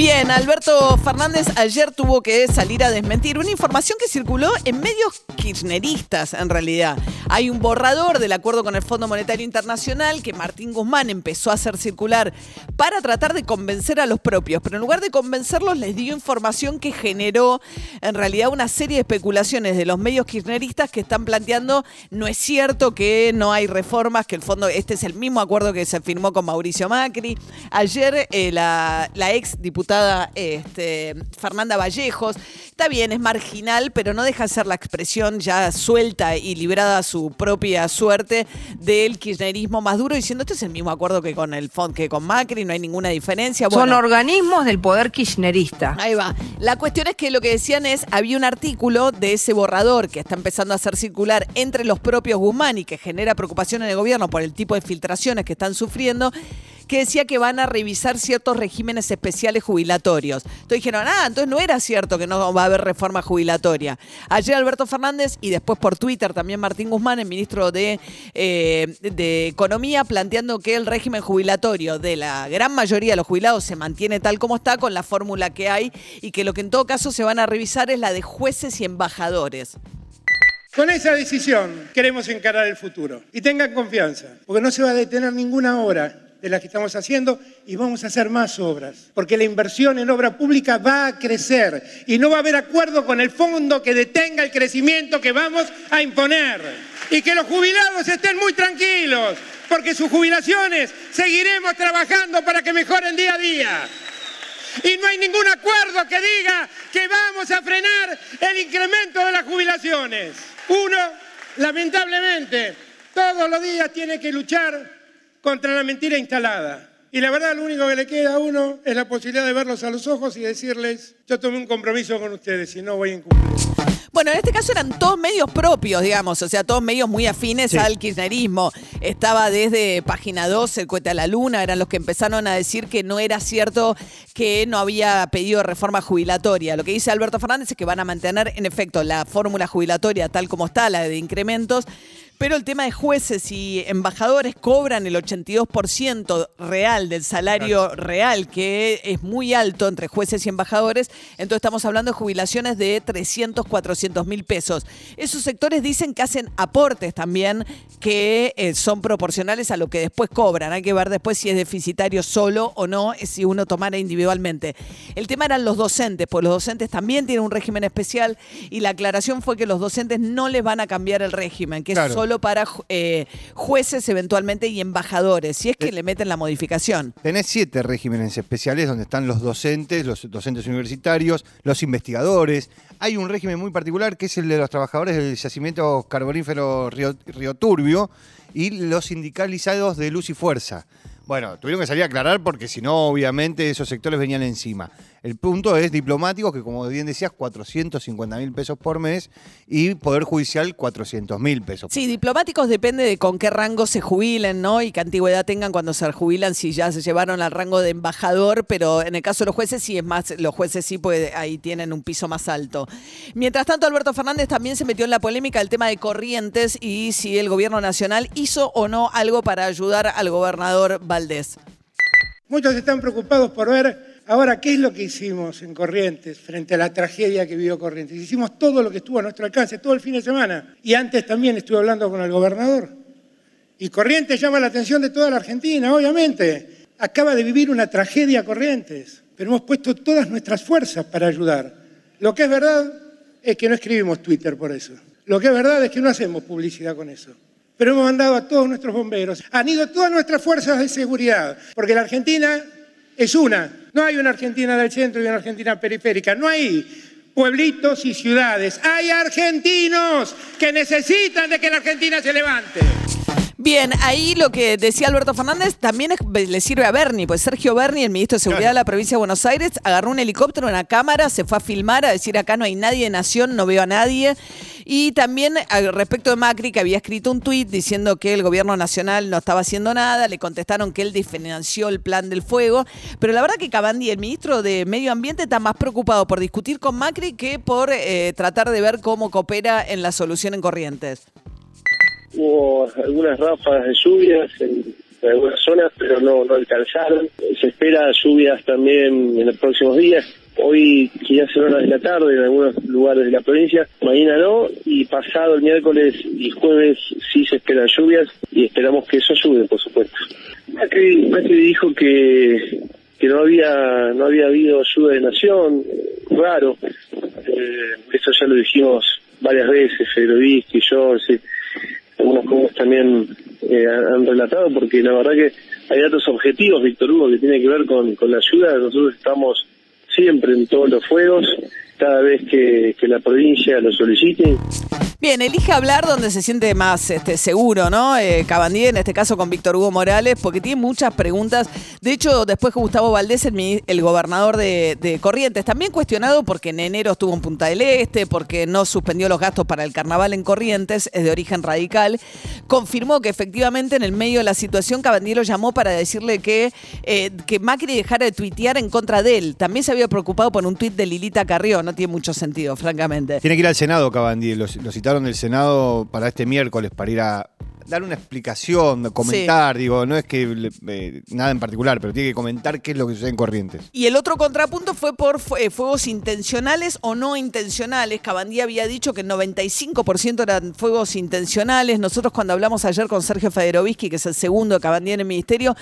Bien, Alberto Fernández ayer tuvo que salir a desmentir una información que circuló en medios kirchneristas, en realidad. Hay un borrador del acuerdo con el Fondo Monetario Internacional que Martín Guzmán empezó a hacer circular para tratar de convencer a los propios, pero en lugar de convencerlos les dio información que generó en realidad una serie de especulaciones de los medios kirchneristas que están planteando no es cierto que no hay reformas, que el fondo, este es el mismo acuerdo que se firmó con Mauricio Macri. Ayer eh, la, la ex diputada este, Fernanda Vallejos. Está bien, es marginal, pero no deja de ser la expresión ya suelta y librada a su propia suerte del kirchnerismo más duro, diciendo este es el mismo acuerdo que con el FOND, que con Macri, no hay ninguna diferencia. Son organismos del poder kirchnerista. Ahí va. La cuestión es que lo que decían es, había un artículo de ese borrador que está empezando a hacer circular entre los propios Guzmán y que genera preocupación en el gobierno por el tipo de filtraciones que están sufriendo que decía que van a revisar ciertos regímenes especiales jubilatorios. Entonces dijeron, ah, entonces no era cierto que no va a haber reforma jubilatoria. Ayer Alberto Fernández y después por Twitter también Martín Guzmán, el ministro de, eh, de Economía, planteando que el régimen jubilatorio de la gran mayoría de los jubilados se mantiene tal como está con la fórmula que hay y que lo que en todo caso se van a revisar es la de jueces y embajadores. Con esa decisión queremos encarar el futuro. Y tengan confianza, porque no se va a detener ninguna hora de las que estamos haciendo y vamos a hacer más obras, porque la inversión en obra pública va a crecer y no va a haber acuerdo con el fondo que detenga el crecimiento que vamos a imponer. Y que los jubilados estén muy tranquilos, porque sus jubilaciones seguiremos trabajando para que mejoren día a día. Y no hay ningún acuerdo que diga que vamos a frenar el incremento de las jubilaciones. Uno, lamentablemente, todos los días tiene que luchar contra la mentira instalada. Y la verdad, lo único que le queda a uno es la posibilidad de verlos a los ojos y decirles, yo tomé un compromiso con ustedes y no voy a incumplir. Bueno, en este caso eran todos medios propios, digamos, o sea, todos medios muy afines al kirchnerismo. Estaba desde Página 2, El Cuete a la Luna, eran los que empezaron a decir que no era cierto que no había pedido reforma jubilatoria. Lo que dice Alberto Fernández es que van a mantener, en efecto, la fórmula jubilatoria tal como está, la de incrementos, pero el tema de jueces y embajadores cobran el 82% real del salario real, que es muy alto entre jueces y embajadores. Entonces estamos hablando de jubilaciones de 300, 400 mil pesos. Esos sectores dicen que hacen aportes también que eh, son proporcionales a lo que después cobran. Hay que ver después si es deficitario solo o no, si uno tomara individualmente. El tema eran los docentes, pues los docentes también tienen un régimen especial y la aclaración fue que los docentes no les van a cambiar el régimen, que es solo para eh, jueces eventualmente y embajadores, si es que le meten la modificación. Tenés siete regímenes especiales donde están los docentes, los docentes universitarios, los investigadores. Hay un régimen muy particular que es el de los trabajadores del yacimiento carbonífero Río, Río Turbio y los sindicalizados de Luz y Fuerza. Bueno, tuvieron que salir a aclarar porque si no, obviamente, esos sectores venían encima. El punto es diplomático, que como bien decías, 450 mil pesos por mes y Poder Judicial 400 mil pesos. Sí, diplomáticos depende de con qué rango se jubilen, ¿no? Y qué antigüedad tengan cuando se jubilan, si ya se llevaron al rango de embajador, pero en el caso de los jueces sí es más, los jueces sí pues ahí tienen un piso más alto. Mientras tanto, Alberto Fernández también se metió en la polémica del tema de corrientes y si el gobierno nacional hizo o no algo para ayudar al gobernador Valdés. Muchos están preocupados por ver ahora qué es lo que hicimos en Corrientes frente a la tragedia que vivió Corrientes. Hicimos todo lo que estuvo a nuestro alcance, todo el fin de semana. Y antes también estuve hablando con el gobernador. Y Corrientes llama la atención de toda la Argentina, obviamente. Acaba de vivir una tragedia Corrientes, pero hemos puesto todas nuestras fuerzas para ayudar. Lo que es verdad es que no escribimos Twitter por eso. Lo que es verdad es que no hacemos publicidad con eso pero hemos mandado a todos nuestros bomberos. Han ido todas nuestras fuerzas de seguridad, porque la Argentina es una. No hay una Argentina del centro y una Argentina periférica. No hay pueblitos y ciudades. Hay argentinos que necesitan de que la Argentina se levante. Bien, ahí lo que decía Alberto Fernández también es- le sirve a Bernie, pues Sergio Berni, el ministro de Seguridad de la provincia de Buenos Aires, agarró un helicóptero, una cámara, se fue a filmar, a decir acá no hay nadie de Nación, no veo a nadie. Y también al respecto de Macri, que había escrito un tuit diciendo que el gobierno nacional no estaba haciendo nada, le contestaron que él desfinanció el plan del fuego. Pero la verdad que Cabandi, el ministro de Medio Ambiente, está más preocupado por discutir con Macri que por eh, tratar de ver cómo coopera en la solución en Corrientes. Hubo algunas ráfagas de lluvias en, algunas zonas, pero no, no alcanzaron. Se espera lluvias también en los próximos días. Hoy quizás en horas de la tarde en algunos lugares de la provincia, mañana no, y pasado el miércoles y jueves sí se esperan lluvias y esperamos que eso ayude, por supuesto. Macri, Macri dijo que que no había no había habido ayuda de nación, raro. Eh, eso ya lo dijimos varias veces, Federovich, yo, sí algunos colegas también eh, han relatado, porque la verdad que hay datos objetivos, Víctor Hugo, que tiene que ver con, con la ayuda. Nosotros estamos siempre en todos los fuegos, cada vez que, que la provincia lo solicite. Bien, elige hablar donde se siente más este, seguro, ¿no? Eh, Cabandí, en este caso con Víctor Hugo Morales, porque tiene muchas preguntas. De hecho, después que Gustavo Valdés, el, el gobernador de, Corrientes, también cuestionado porque en enero estuvo en Punta del Este, porque no suspendió los gastos para el carnaval en Corrientes, es de origen radical, confirmó que efectivamente en el medio de la situación Cabandí lo llamó para decirle que, eh, que Macri dejara de tuitear en contra de él. También se había preocupado por un tuit de Lilita Carrió, no tiene mucho sentido, francamente. Tiene que ir al Senado, Cabandí. Lo, lo citaron del Senado para este miércoles para ir a dar una explicación, comentar. Digo, no es que eh, nada en particular, pero tiene que comentar qué es lo que sucede en Corrientes. Y el otro contrapunto fue por eh, fuegos intencionales o no intencionales. Cabandí había dicho que el 95% eran fuegos intencionales. Nosotros cuando hablamos ayer con Sergio Federovisky, que es el segundo de Cabandí en el ministerio,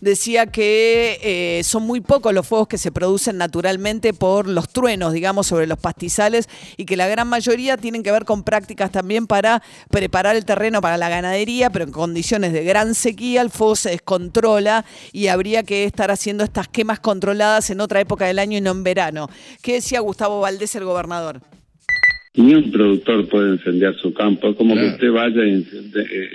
decía que eh, son muy pocos los fuegos que se producen naturalmente por los truenos, digamos, sobre los pastizales y que la gran mayoría tienen que ver con prácticas también para preparar el terreno para la ganadería, pero en condiciones de gran sequía el fuego se descontrola y habría que estar haciendo estas quemas controladas en otra época del año y no en verano. ¿Qué decía Gustavo Valdés, el gobernador? Ni un productor puede incendiar su campo. Es como Claro. que usted vaya y eh,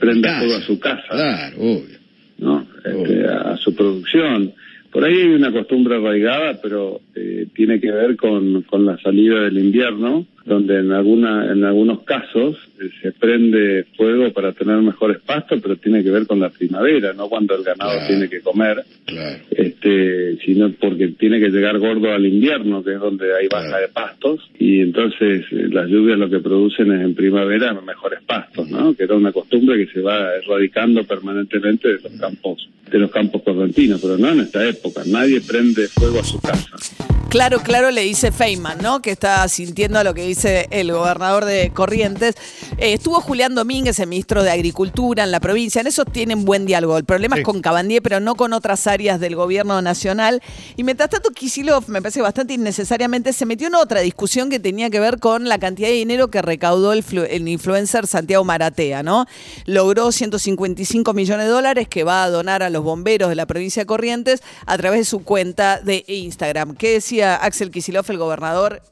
prenda fuego a su casa, Claro, obvio. ¿no? Este, a su producción. Por ahí hay una costumbre arraigada, pero eh, tiene que ver con, con la salida del invierno, donde en alguna en algunos casos eh, se prende fuego para tener mejores pastos, pero tiene que ver con la primavera, no cuando el ganado Claro. tiene que comer, Claro. este, sino porque tiene que llegar gordo al invierno, que es donde hay baja Claro. de pastos, y entonces eh, las lluvias lo que producen es en primavera mejores pastos, ¿no? Que era una costumbre que se va erradicando permanentemente de los campos, de los campos correntinos, pero no en esta época. Nadie prende fuego a su casa. Claro, claro, le dice Feynman, ¿no? Que está sintiendo lo que dice el gobernador de Corrientes. Eh, estuvo Julián Domínguez, el ministro de Agricultura en la provincia. En eso tienen buen diálogo. El problema Sí. es con Cabandier, pero no con otras áreas del gobierno nacional. Y mientras tanto, Kisilov, me parece bastante innecesariamente, se metió en otra discusión que tenía que ver con la cantidad de dinero que recaudó el, flu- el influencer Santiago Maratea, ¿no? Logró 155 millones de dólares que va a donar a los bomberos de la provincia de Corrientes a través de su cuenta de Instagram. ¿Qué decía Axel Kisilov, el gobernador?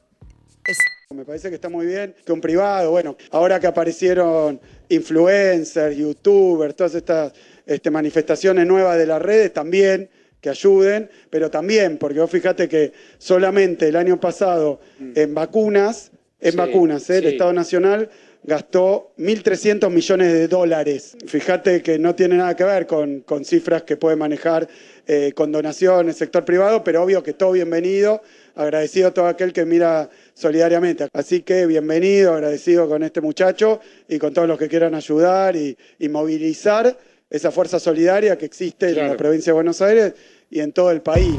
Es- Me parece que está muy bien que un privado, bueno, ahora que aparecieron influencers, youtubers, todas estas este, manifestaciones nuevas de las redes, también que ayuden, pero también, porque vos fíjate que solamente el año pasado en vacunas, en Sí, vacunas, ¿eh? el sí. Estado Nacional gastó 1.300 millones de dólares. Fíjate que no tiene nada que ver con, con cifras que puede manejar eh, con donaciones, sector privado, pero obvio que todo bienvenido, agradecido a todo aquel que mira solidariamente. Así que bienvenido, agradecido con este muchacho y con todos los que quieran ayudar y, y movilizar esa fuerza solidaria que existe en la provincia de Buenos Aires y en todo el país.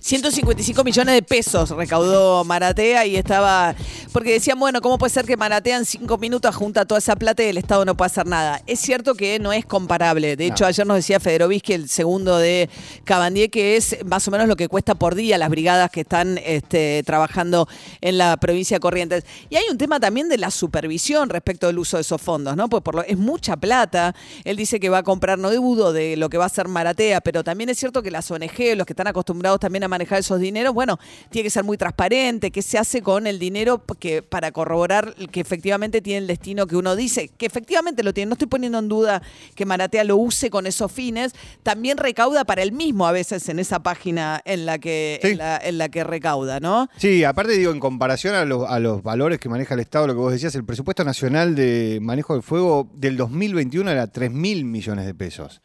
155 millones de pesos recaudó Maratea y estaba. Porque decían, bueno, ¿cómo puede ser que Maratea en cinco minutos junta toda esa plata y el Estado no puede hacer nada? Es cierto que no es comparable. De hecho, ayer nos decía Federovisky, el segundo de Cabandier, que es más o menos lo que cuesta por día las brigadas que están este, trabajando en la provincia de Corrientes. Y hay un tema también de la supervisión respecto del uso de esos fondos, ¿no? Pues por lo, es mucha plata. Él dice que va a comprar, no dudo de lo que va a hacer Maratea, pero también es cierto que las ONG, los que están acostumbrados también a a manejar esos dineros, bueno, tiene que ser muy transparente, qué se hace con el dinero que, para corroborar que efectivamente tiene el destino que uno dice, que efectivamente lo tiene. No estoy poniendo en duda que Maratea lo use con esos fines, también recauda para él mismo a veces en esa página en la que, Sí. en la, en la que recauda, ¿no? Sí, aparte digo, en comparación a los, a los valores que maneja el Estado, lo que vos decías, el presupuesto nacional de manejo del fuego del 2021 era 3 mil millones de pesos.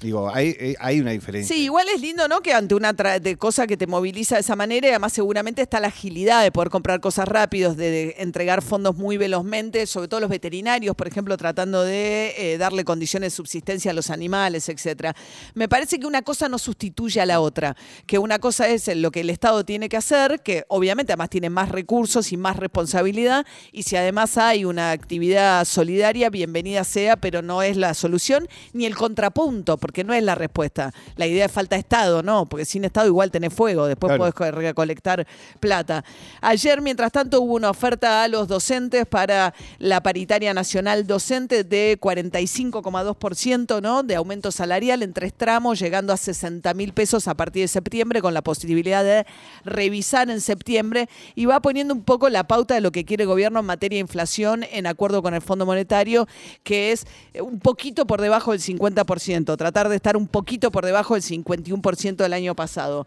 Digo, hay, eh, hay una diferencia. Sí, igual es lindo, ¿no? Que ante una de cosa que te moviliza de esa manera, y además seguramente está la agilidad de poder comprar cosas rápidos, de, de entregar fondos muy velozmente, sobre todo los veterinarios, por ejemplo, tratando de eh, darle condiciones de subsistencia a los animales, etcétera. Me parece que una cosa no sustituye a la otra, que una cosa es lo que el Estado tiene que hacer, que obviamente además tiene más recursos y más responsabilidad, y si además hay una actividad solidaria, bienvenida sea, pero no es la solución ni el contrapunto, porque no es la respuesta. La idea es falta de Estado, ¿no? Porque sin Estado igual tenés fuego, después Claro. podés co- recolectar plata. Ayer, mientras tanto, hubo una oferta a los docentes para la paritaria nacional docente de 45,2%, ¿no? De aumento salarial en tres tramos, llegando a 60 mil pesos a partir de septiembre, con la posibilidad de revisar en septiembre, y va poniendo un poco la pauta de lo que quiere el gobierno en materia de inflación en acuerdo con el Fondo Monetario, que es eh, un poquito por debajo del 50%, tratar de estar un poquito por debajo del 51% del año pasado.